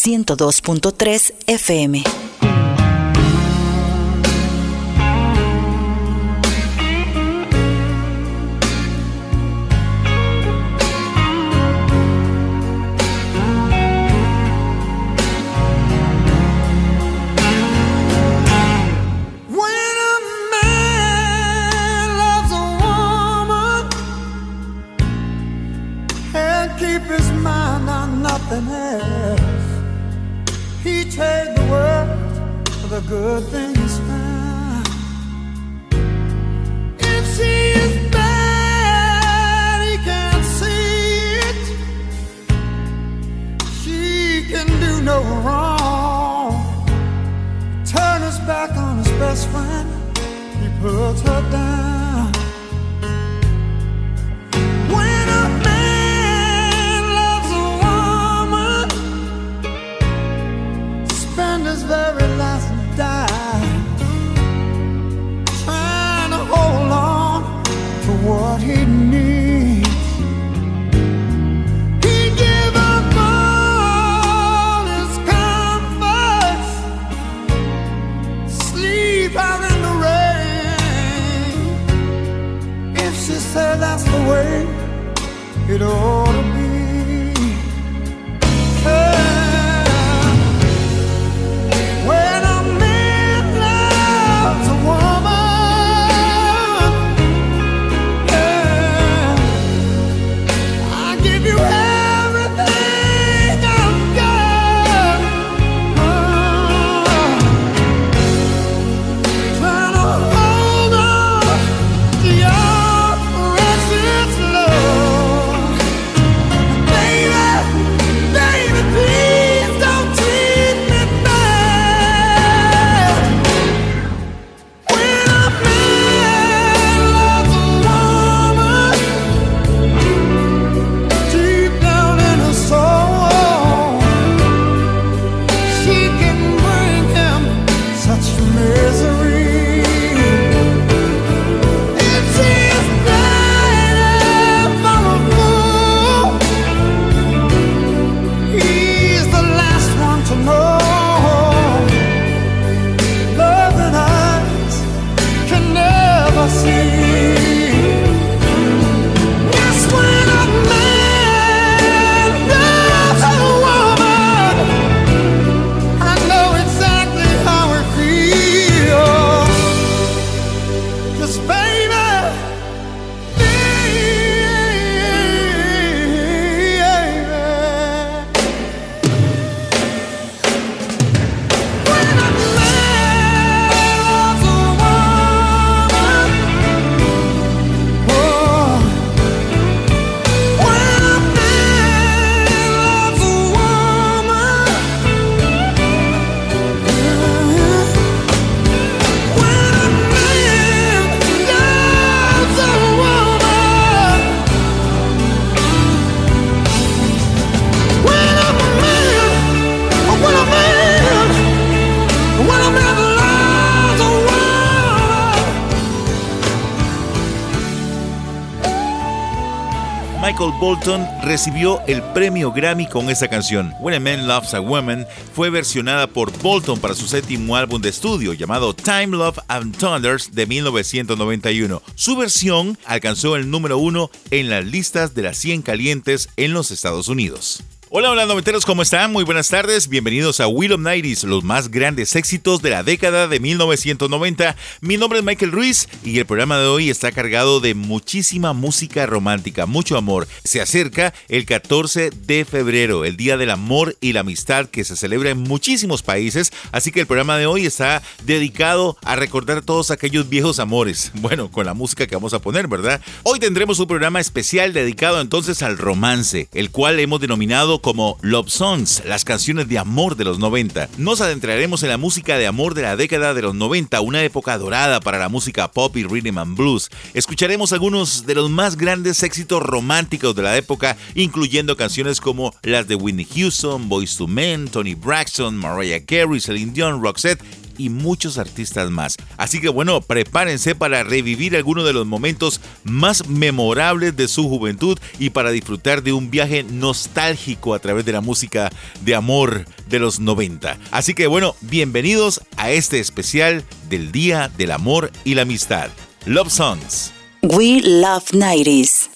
102.3 FM. Bolton recibió el premio Grammy con esa canción. When a Man Loves a Woman fue versionada por Bolton para su séptimo álbum de estudio llamado Time, Love and Thunders de 1991. Su versión alcanzó el número uno en las listas de las 100 calientes en los Estados Unidos. Hola, hola noventeros, ¿cómo están? Muy buenas tardes, bienvenidos a Will of Nighties, los más grandes éxitos de la década de 1990. Mi nombre es Michael Ruiz y el programa de hoy está cargado de muchísima música romántica, mucho amor. Se acerca el 14 de febrero, el Día del Amor y la Amistad que se celebra en muchísimos países, así que el programa de hoy está dedicado a recordar todos aquellos viejos amores. Bueno, con la música que vamos a poner, ¿verdad? Hoy tendremos un programa especial dedicado entonces al romance, el cual hemos denominado como Love Songs, las canciones de amor de los 90. Nos adentraremos en la música de amor de la década de los 90, una época dorada para la música pop y rhythm and blues. Escucharemos algunos de los más grandes éxitos románticos de la época, incluyendo canciones como las de Whitney Houston, Boyz II Men, Tony Braxton, Mariah Carey, Celine Dion, Roxette y muchos artistas más. Así que bueno, prepárense para revivir algunos de los momentos más memorables de su juventud y para disfrutar de un viaje nostálgico a través de la música de amor de los 90. Así que bueno, bienvenidos a este especial del Día del Amor y la Amistad. Love Songs. We Love 90s.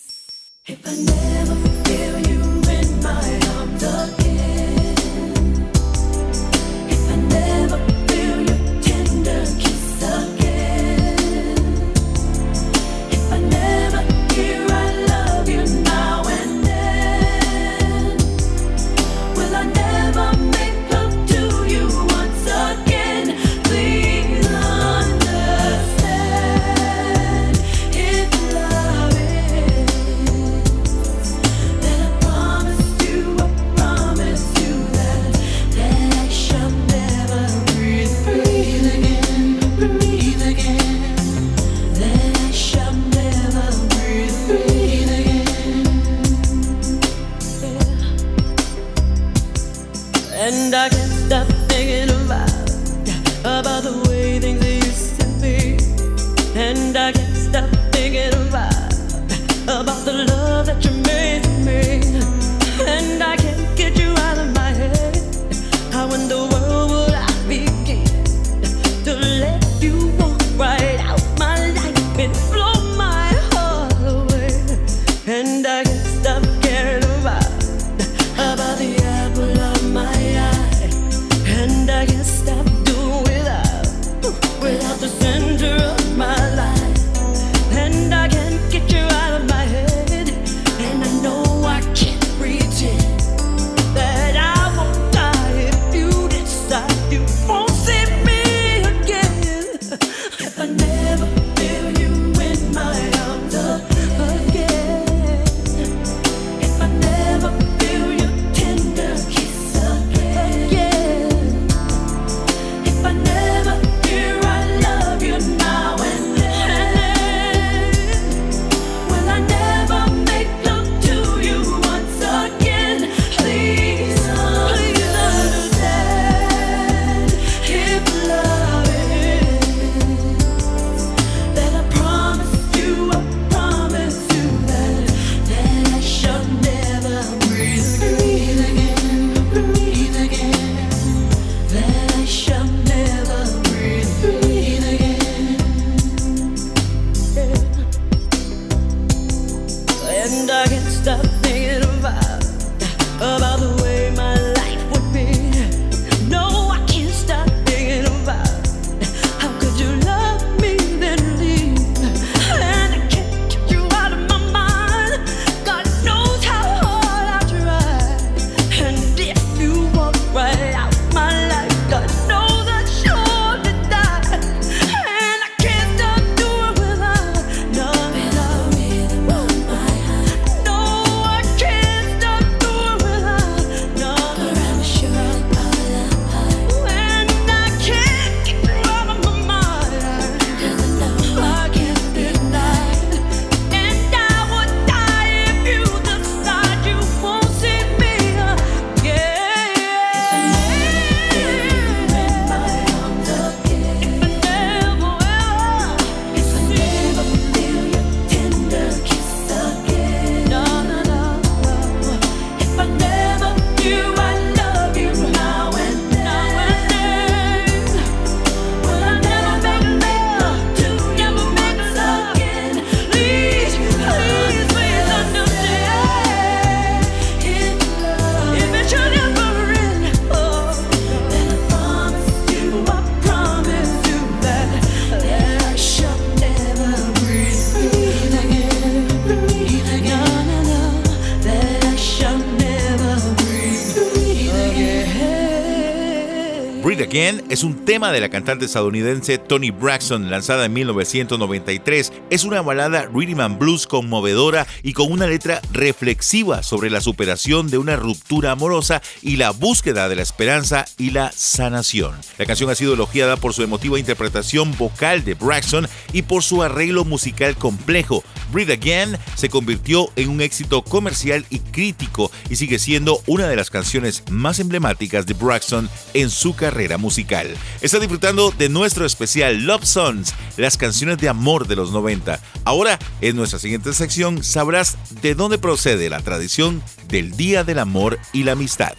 Es un tema de la cantante estadounidense Tony Braxton, lanzada en 1993. Es una balada rhythm and blues conmovedora y con una letra reflexiva sobre la superación de una ruptura amorosa y la búsqueda de la esperanza y la sanación. La canción ha sido elogiada por su emotiva interpretación vocal de Braxton y por su arreglo musical complejo. Breathe Again se convirtió en un éxito comercial y crítico y sigue siendo una de las canciones más emblemáticas de Braxton en su carrera musical. Está disfrutando de nuestro especial Love Songs, las canciones de amor de los 90. Ahora, en nuestra siguiente sección, sabrás de dónde procede la tradición del Día del Amor y la Amistad.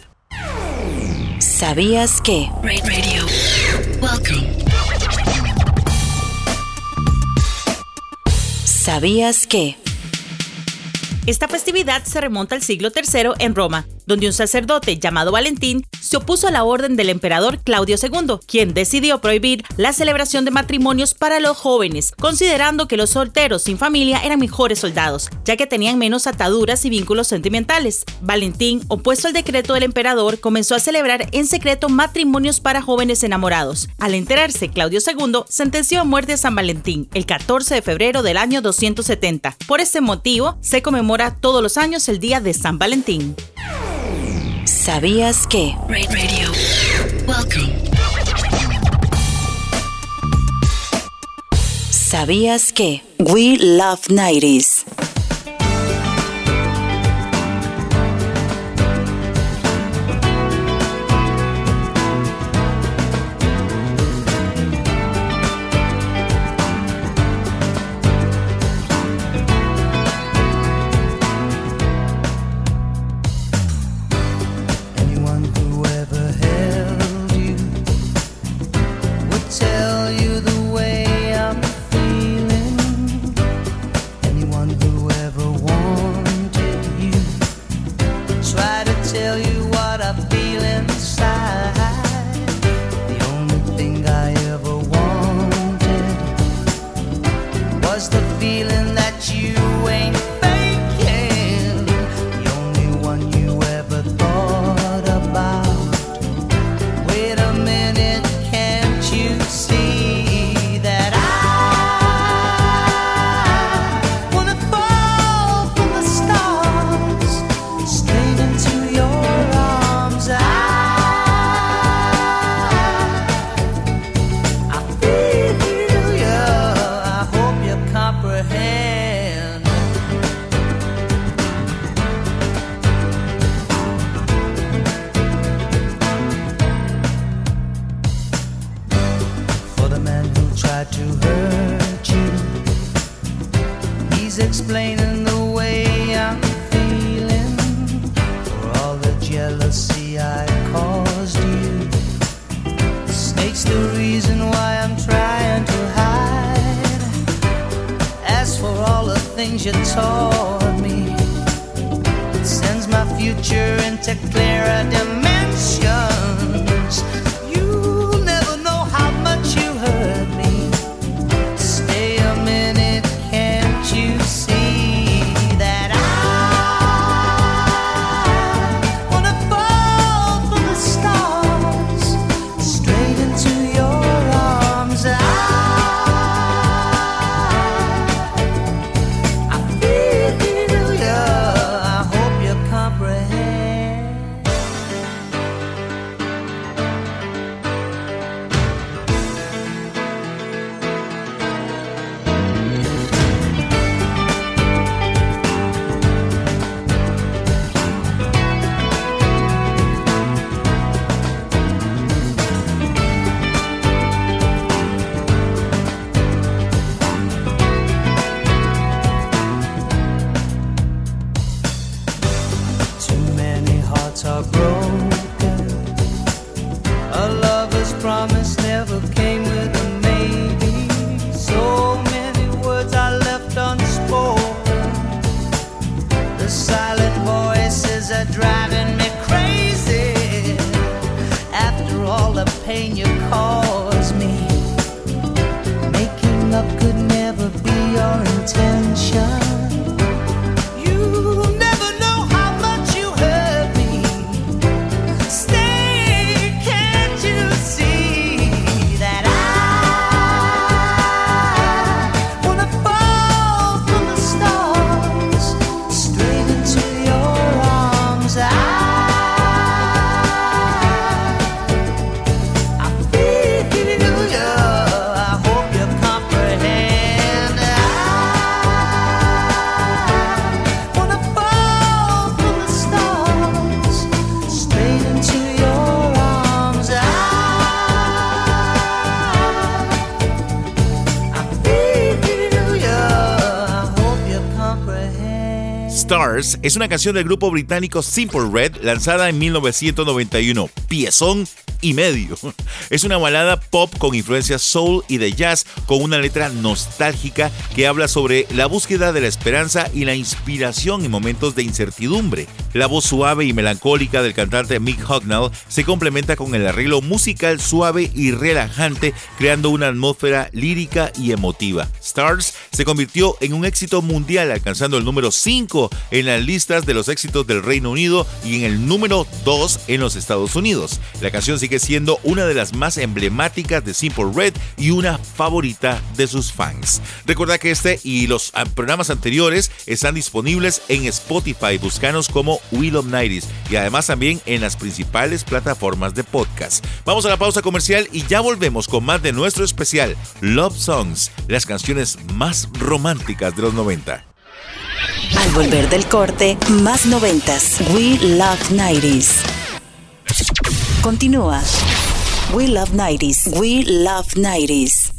¿Sabías que? Radio. Welcome. ¿Sabías que? Esta festividad se remonta al siglo III en Roma, donde un sacerdote llamado Valentín se opuso a la orden del emperador Claudio II, quien decidió prohibir la celebración de matrimonios para los jóvenes, considerando que los solteros sin familia eran mejores soldados, ya que tenían menos ataduras y vínculos sentimentales. Valentín, opuesto al decreto del emperador, comenzó a celebrar en secreto matrimonios para jóvenes enamorados. Al enterarse, Claudio II sentenció a muerte a San Valentín el 14 de febrero del año 270. Por este motivo, se conmemora todos los años el Día de San Valentín. ¿Sabías que? Radio. Welcome. ¿Sabías que? We Love 90s. Es una canción del grupo británico Simple Red lanzada en 1991. Piezón medio. Es una balada pop con influencias soul y de jazz con una letra nostálgica que habla sobre la búsqueda de la esperanza y la inspiración en momentos de incertidumbre. La voz suave y melancólica del cantante Mick Hucknall se complementa con el arreglo musical suave y relajante creando una atmósfera lírica y emotiva. Stars se convirtió en un éxito mundial alcanzando el número 5 en las listas de los éxitos del Reino Unido y en el número 2 en los Estados Unidos. La canción sigue siendo una de las más emblemáticas de Simple Red y una favorita de sus fans. Recuerda que este y los programas anteriores están disponibles en Spotify, buscanos como Will of Nighties y además también en las principales plataformas de podcast. Vamos a la pausa comercial y ya volvemos con más de nuestro especial Love Songs, las canciones más románticas de los 90. Al volver del corte, más noventas. We Love 90s. Continúa. We Love 90s. We Love 90s.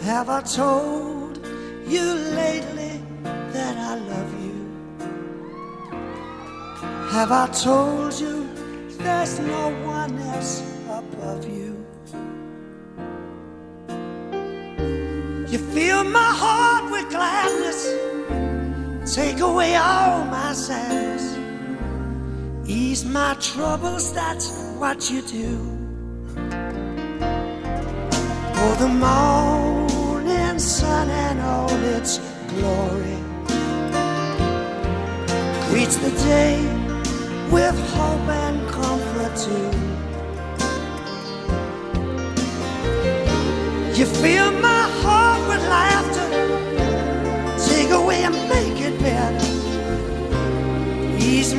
Have I told you lately that I love you? Have I told you there's no one else You fill my heart with gladness, take away all my sadness, ease my troubles, that's what you do. For the morning sun and all its glory greets the day with hope and comfort too. You fill my heart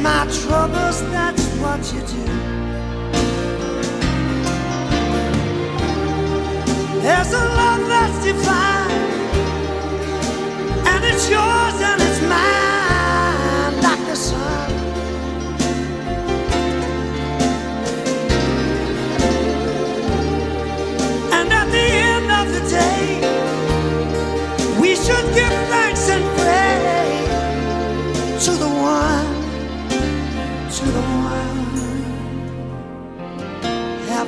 My troubles, that's what you do. There's a love that's divine, and it's yours and it's mine, like the sun. And at the end of the day, we should give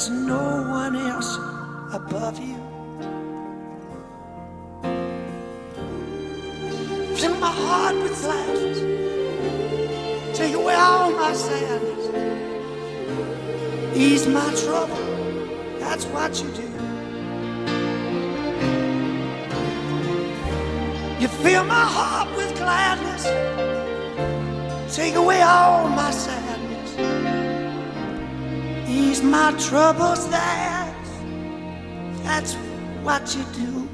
there's no one else above you? Fill my heart with gladness, take away all my sadness, ease my trouble. That's what you do. You fill my heart with gladness, take away all my sadness, my troubles. That's what you do.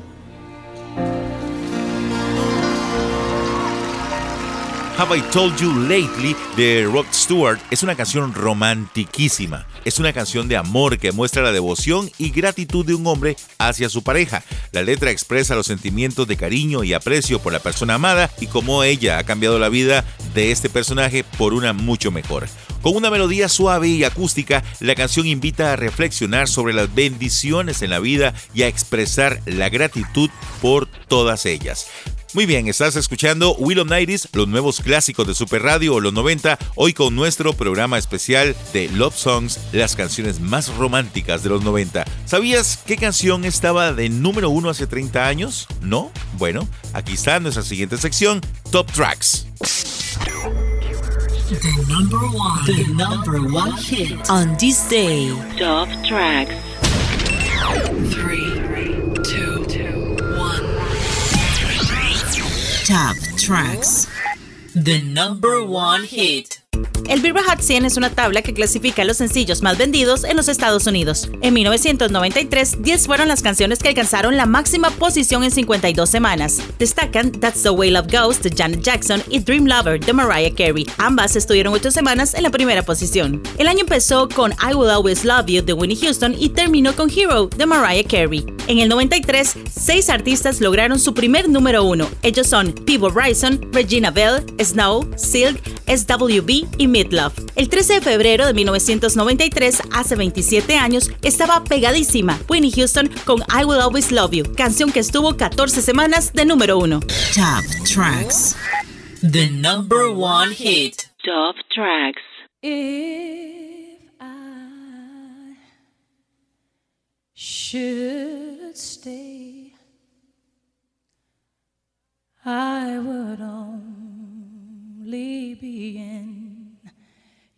Have I Told You Lately de Rod Stewart es una canción romantiquísima. Es una canción de amor que muestra la devoción y gratitud de un hombre hacia su pareja. La letra expresa los sentimientos de cariño y aprecio por la persona amada y cómo ella ha cambiado la vida de este personaje por una mucho mejor. Con una melodía suave y acústica, la canción invita a reflexionar sobre las bendiciones en la vida y a expresar la gratitud por todas ellas. Muy bien, estás escuchando Willow Nighties, los nuevos clásicos de Super Radio o los 90, hoy con nuestro programa especial de Love Songs, las canciones más románticas de los 90. ¿Sabías qué canción estaba de número uno hace 30 años? ¿No? Bueno, aquí está nuestra siguiente sección, Top Tracks. The number one, the number one hit on this day. Top tracks. Three, two, Top Tracks. The number one hit. El Billboard Hot 100 es una tabla que clasifica los sencillos más vendidos en los Estados Unidos. En 1993, 10 fueron las canciones que alcanzaron la máxima posición en 52 semanas. Destacan That's the Way Love Goes de Janet Jackson y Dream Lover de Mariah Carey. Ambas estuvieron 8 semanas en la primera posición. El año empezó con I Will Always Love You de Winnie Houston y terminó con Hero de Mariah Carey. En el 93, 6 artistas lograron su primer número uno. Ellos son Pivo Bryson, Regina Bell, Snow, Silk, SWB y Midlove. El 13 de febrero de 1993, hace 27 años, estaba pegadísima Winnie Houston con I Will Always Love You, canción que estuvo 14 semanas de número uno. Top Tracks. The number one hit. Top Tracks. If I should stay, I would only be in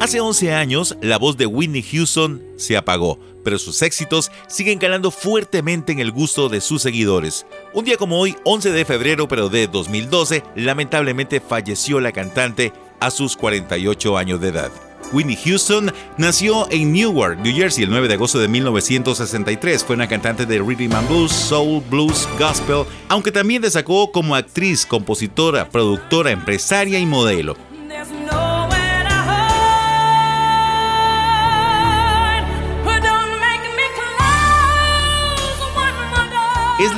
Hace 11 años, la voz de Whitney Houston se apagó, pero sus éxitos siguen calando fuertemente en el gusto de sus seguidores. Un día como hoy, 11 de febrero pero de 2012, lamentablemente falleció la cantante a sus 48 años de edad. Whitney Houston nació en Newark, New Jersey, el 9 de agosto de 1963. Fue una cantante de rhythm and blues, soul, blues, gospel, aunque también destacó como actriz, compositora, productora, empresaria y modelo.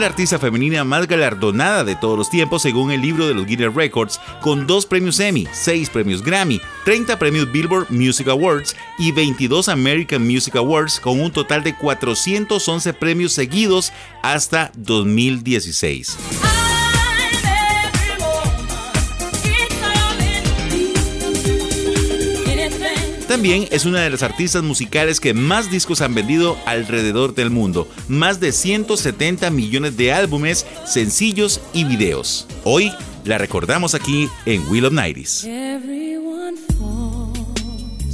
La artista femenina más galardonada de todos los tiempos según el libro de los Guinness Records, con dos premios Emmy, seis premios Grammy, 30 premios Billboard Music Awards y 22 American Music Awards, con un total de 411 premios seguidos hasta 2016. También es una de las artistas musicales que más discos han vendido alrededor del mundo, más de 170 millones de álbumes, sencillos y videos. Hoy la recordamos aquí en Will of Nighties.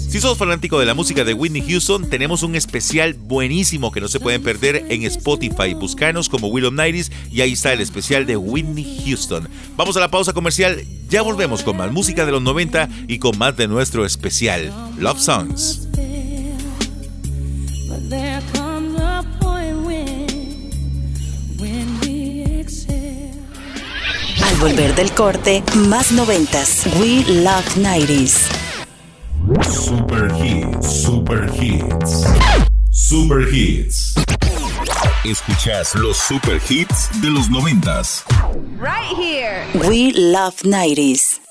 Si sos fanático de la música de Whitney Houston, tenemos un especial buenísimo que no se pueden perder en Spotify. Buscanos como Will of Nighties y ahí está el especial de Whitney Houston. Vamos a la pausa comercial, ya volvemos con más música de los 90 y con más de nuestro especial Love Songs. Al volver del corte, más noventas. We Love 90s. Super Hits, Super Hits. Super Hits. Escuchas los super hits de los noventas. Right here. We love 90s.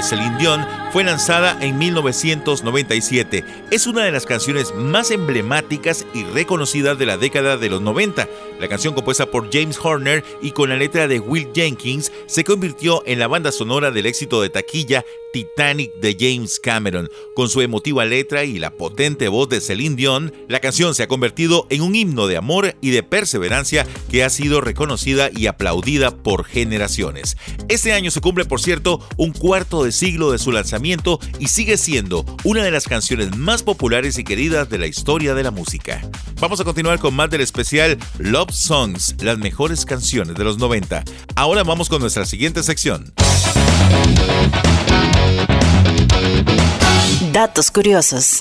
De Celine Dion fue lanzada en 1997. Es una de las canciones más emblemáticas y reconocidas de la década de los 90. La canción compuesta por James Horner y con la letra de Will Jenkins se convirtió en la banda sonora del éxito de taquilla Titanic de James Cameron. Con su emotiva letra y la potente voz de Celine Dion, la canción se ha convertido en un himno de amor y de perseverancia que ha sido reconocida y aplaudida por generaciones. Este año se cumple, por cierto, un cuarto de siglo de su lanzamiento y sigue siendo una de las canciones más populares y queridas de la historia de la música. Vamos a continuar con más del especial Love Songs, las mejores canciones de los 90. Ahora vamos con nuestra siguiente sección. Datos curiosos.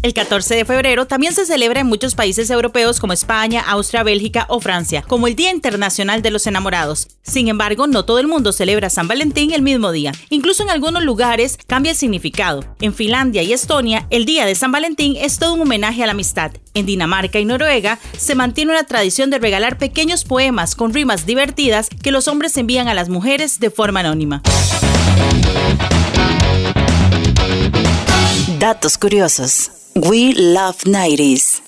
El 14 de febrero también se celebra en muchos países europeos como España, Austria, Bélgica o Francia, como el Día Internacional de los Enamorados. Sin embargo, no todo el mundo celebra San Valentín el mismo día. Incluso en algunos lugares cambia el significado. En Finlandia y Estonia, el Día de San Valentín es todo un homenaje a la amistad. En Dinamarca y Noruega se mantiene una tradición de regalar pequeños poemas con rimas divertidas que los hombres envían a las mujeres de forma anónima. Datos curiosos. We love 90s.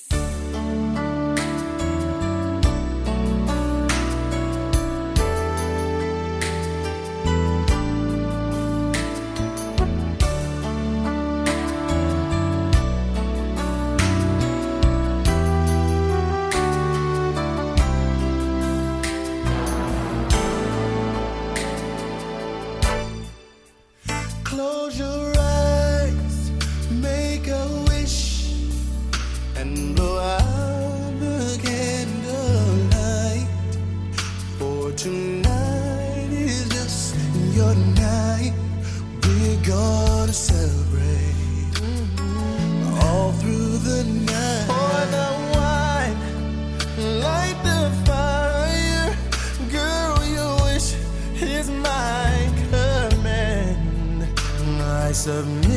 I submit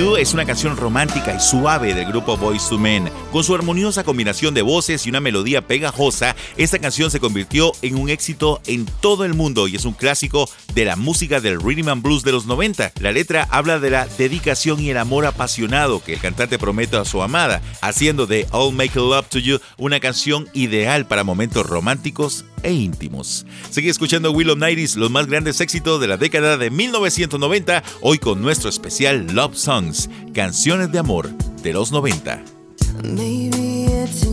Es una canción romántica y suave del grupo Boys to Men. Con su armoniosa combinación de voces y una melodía pegajosa, esta canción se convirtió en un éxito en todo el mundo y es un clásico de la música del rhythm and blues de los 90. La letra habla de la dedicación y el amor apasionado que el cantante promete a su amada, haciendo de I'll Make Love to You una canción ideal para momentos románticos e íntimos. Sigue escuchando Willow Nighties, los más grandes éxitos de la década de 1990, hoy con nuestro especial Love Songs, canciones de amor de los 90. Maybe it's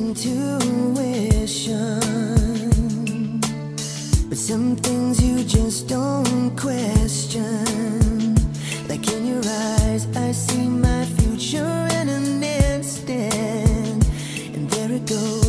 some things you just don't question. Like in your eyes, I see my future in an instant, and there it goes.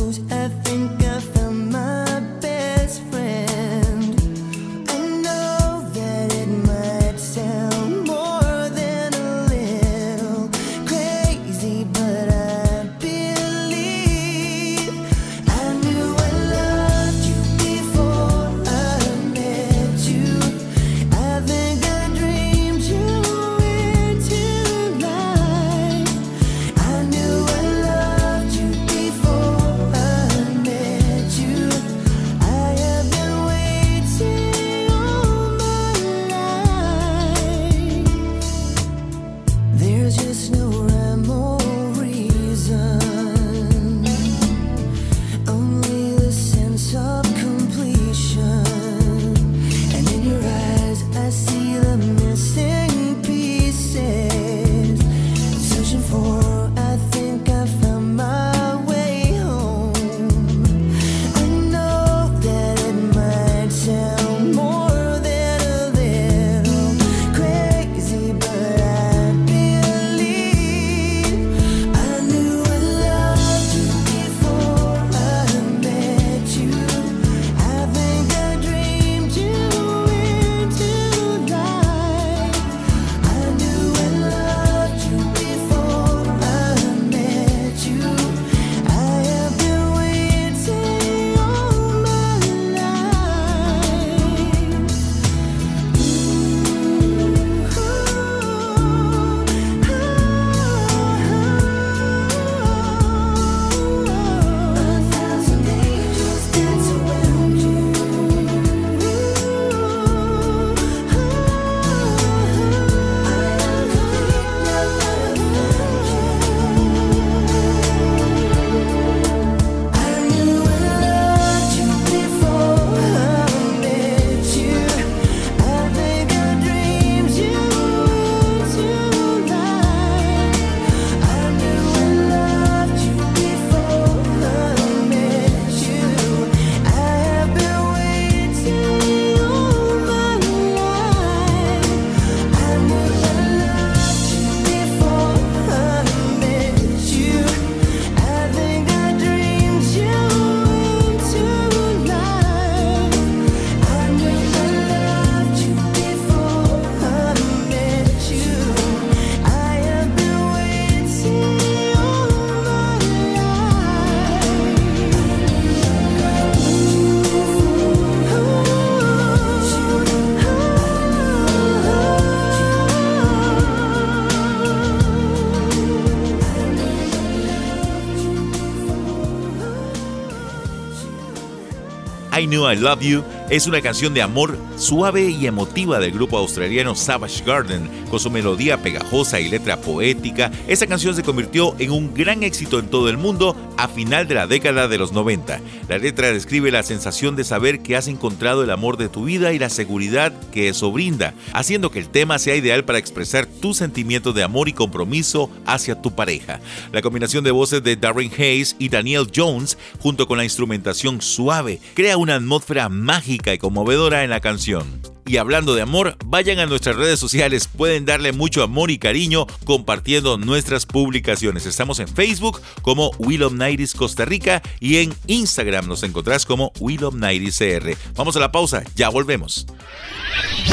I Love You es una canción de amor suave y emotiva del grupo australiano Savage Garden. Con su melodía pegajosa y letra poética, esa canción se convirtió en un gran éxito en todo el mundo a final de la década de los 90. La letra describe la sensación de saber que has encontrado el amor de tu vida y la seguridad que eso brinda, haciendo que el tema sea ideal para expresar tus sentimientos de amor y compromiso hacia tu pareja. La combinación de voces de Darren Hayes y Daniel Jones, junto con la instrumentación suave, crea una atmósfera mágica y conmovedora en la canción. Y hablando de amor, vayan a nuestras redes sociales, pueden darle mucho amor y cariño compartiendo nuestras publicaciones. Estamos en Facebook como Will Nighties Costa Rica y en Instagram nos encontrás como Will Nighties CR. Vamos a la pausa, ya volvemos.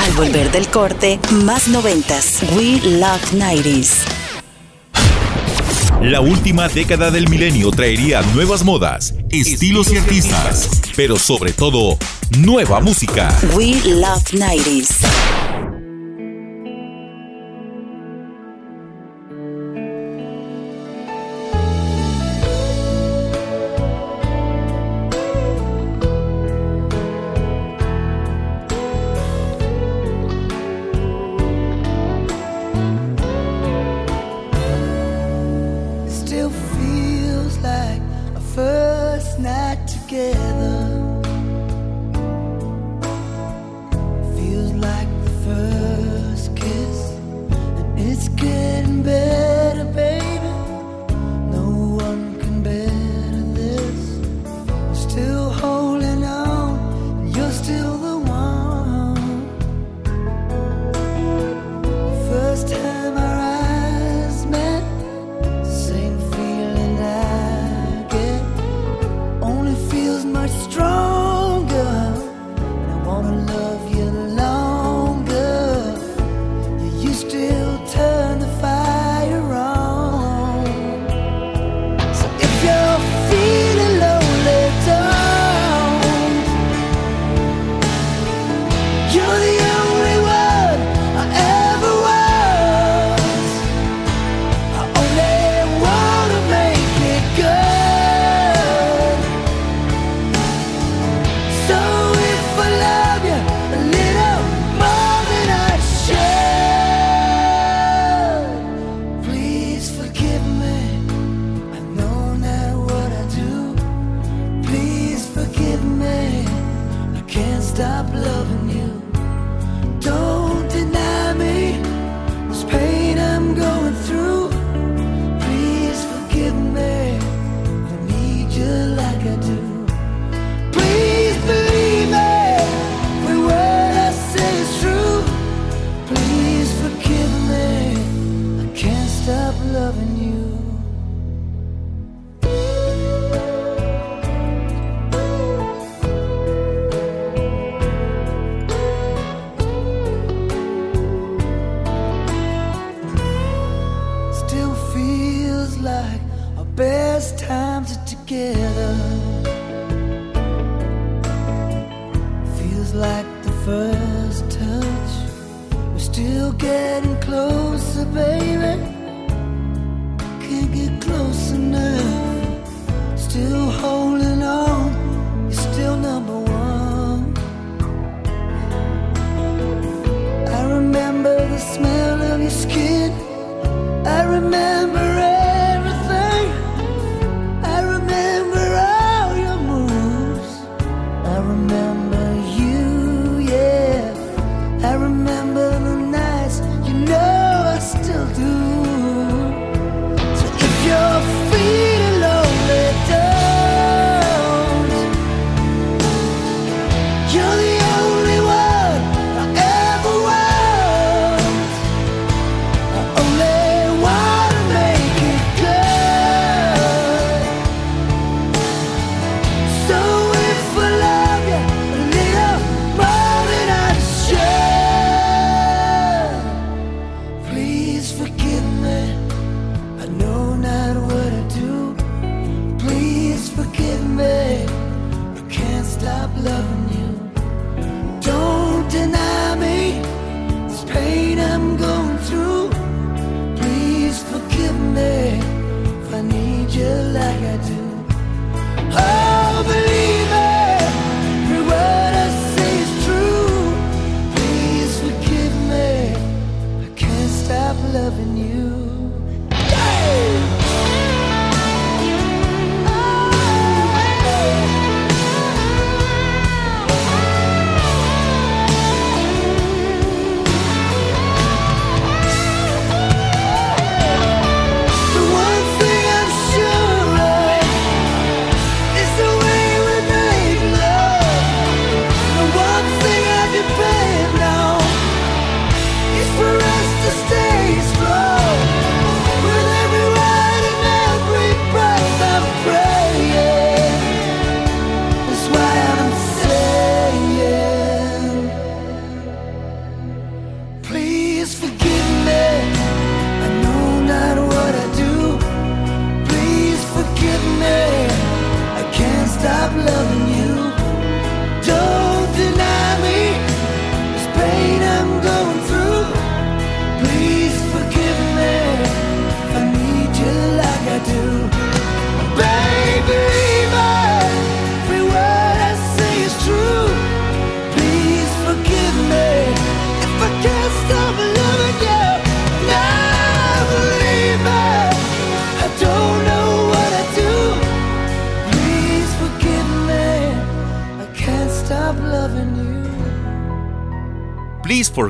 Al volver del corte, más noventas. We Love 90s. La última década del milenio traería nuevas modas, estilos y artistas, pero sobre todo, nueva música. We Love 90s.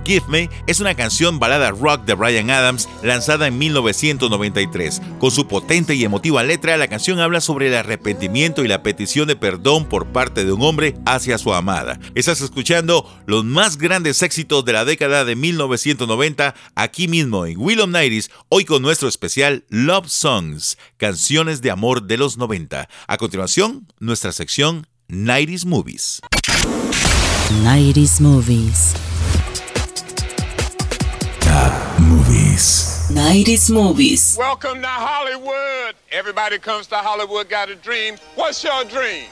Forgive Me es una canción balada rock de Brian Adams lanzada en 1993. Con su potente y emotiva letra, la canción habla sobre el arrepentimiento y la petición de perdón por parte de un hombre hacia su amada. Estás escuchando los más grandes éxitos de la década de 1990 aquí mismo en Willow Nighties, hoy con nuestro especial Love Songs, canciones de amor de los 90. A continuación, nuestra sección 90s Movies. 90s Movies. Movies. 90s Movies. Welcome to Hollywood. Everybody comes to Hollywood, got a dream. What's your dream?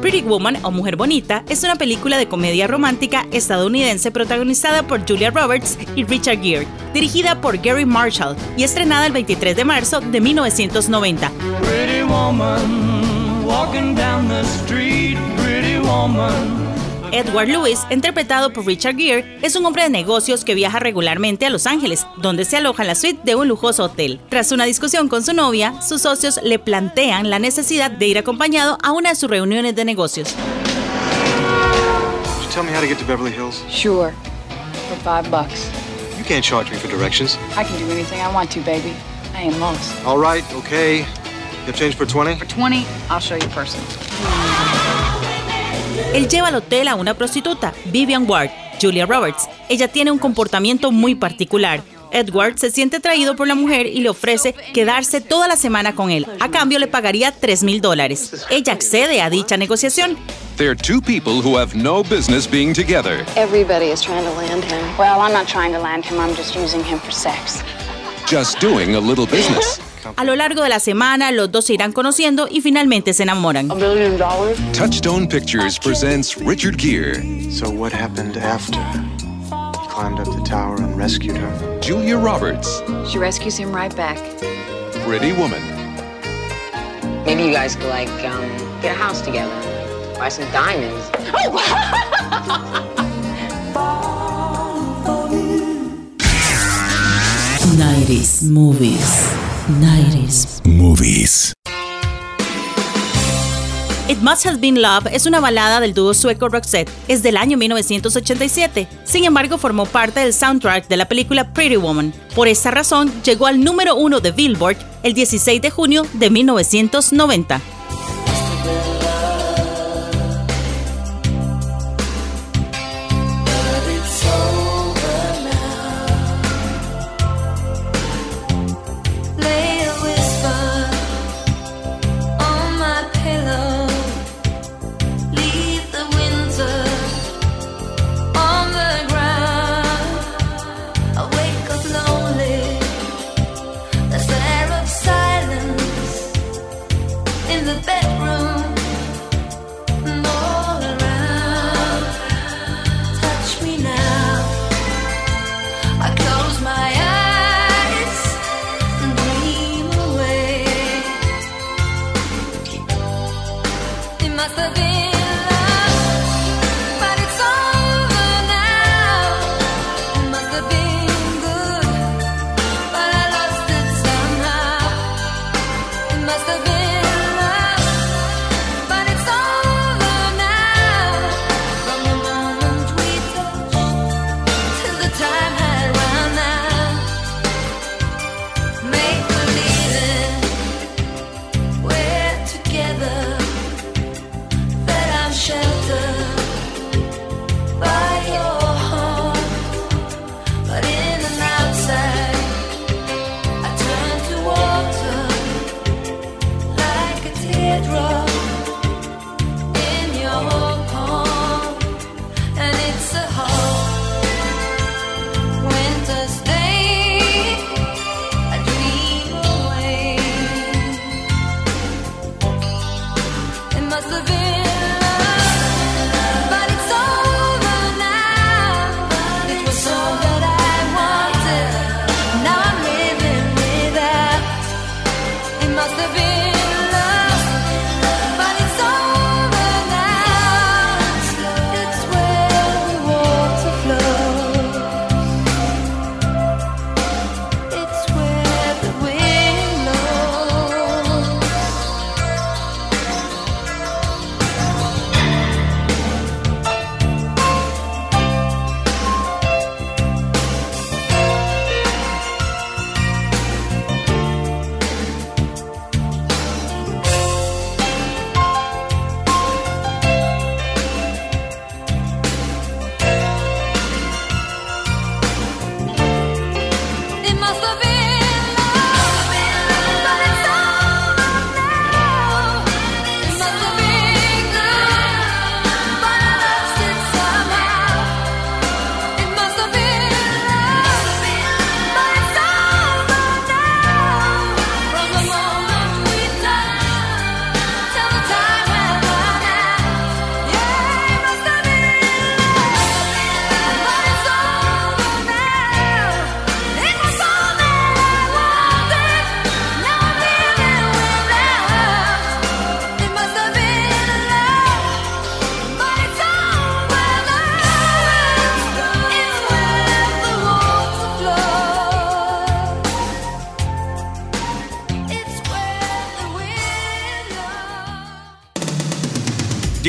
Pretty Woman o Mujer Bonita es una película de comedia romántica estadounidense protagonizada por Julia Roberts y Richard Gere, dirigida por Gary Marshall y estrenada el 23 de marzo de 1990. Pretty woman, walking down the street, pretty woman. Edward Lewis, interpretado por Richard Gere, es un hombre de negocios que viaja regularmente a Los Ángeles, donde se aloja en la suite de un lujoso hotel. Tras una discusión con su novia, sus socios le plantean la necesidad de ir acompañado a una de sus reuniones de negocios. Tell me how to get to Beverly Hills? Sure. For five bucks. You can't charge me for directions. I can do anything I want to, baby. I ain't lost. All right, okay. You have change for 20? For 20, I'll show you person. Él lleva al hotel a una prostituta, Vivian Ward, Julia Roberts. Ella tiene un comportamiento muy particular. Edward se siente atraído por la mujer y le ofrece quedarse toda la semana con él. A cambio le pagaría 3 mil dólares. Ella accede a dicha negociación. They're two people who have no business being together. Everybody is trying to land him. Well, I'm not trying to land him, I'm just using him for sex. Just doing a little business. A lo largo de la semana, los dos se irán conociendo y finalmente se enamoran. A million dollars? Touchstone Pictures presents Richard Gere, So what happened after? He climbed up the tower and rescued her. Julia Roberts, She rescues him right back. Pretty Woman. Maybe you guys could like um, get a house together, buy some diamonds. 90s Movies. 90s. Movies. It Must Have Been Love es una balada del dúo sueco Roxette. Es del año 1987. Sin embargo, formó parte del soundtrack de la película Pretty Woman. Por esta razón, llegó al número uno de Billboard el 16 de junio de 1990.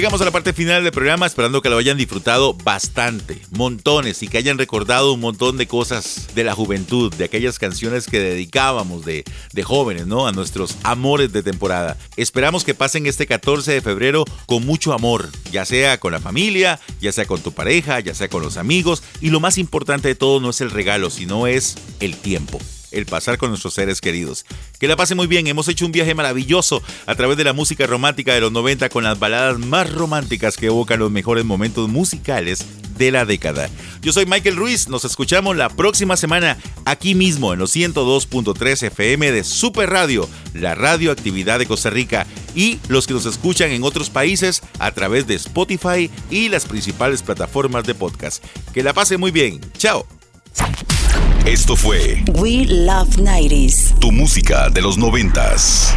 Llegamos a la parte final del programa esperando que lo hayan disfrutado bastante, montones y que hayan recordado un montón de cosas de la juventud, de aquellas canciones que dedicábamos de, de jóvenes, ¿no? A nuestros amores de temporada. Esperamos que pasen este 14 de febrero con mucho amor, ya sea con la familia, ya sea con tu pareja, ya sea con los amigos y lo más importante de todo no es el regalo, sino es el tiempo el pasar con nuestros seres queridos. Que la pase muy bien, hemos hecho un viaje maravilloso a través de la música romántica de los 90 con las baladas más románticas que evocan los mejores momentos musicales de la década. Yo soy Michael Ruiz, nos escuchamos la próxima semana aquí mismo en los 102.3 FM de Super Radio, la radioactividad de Costa Rica, y los que nos escuchan en otros países a través de Spotify y las principales plataformas de podcast. Que la pase muy bien, chao. Esto fue We Love 90s. Tu música de los noventas.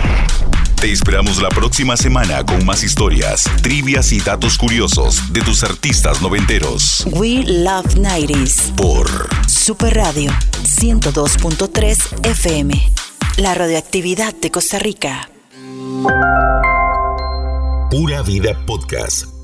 Te esperamos la próxima semana con más historias, trivias y datos curiosos de tus artistas noventeros. We Love 90s. Por Super Radio 102.3 FM. La radioactividad de Costa Rica. Pura Vida Podcast.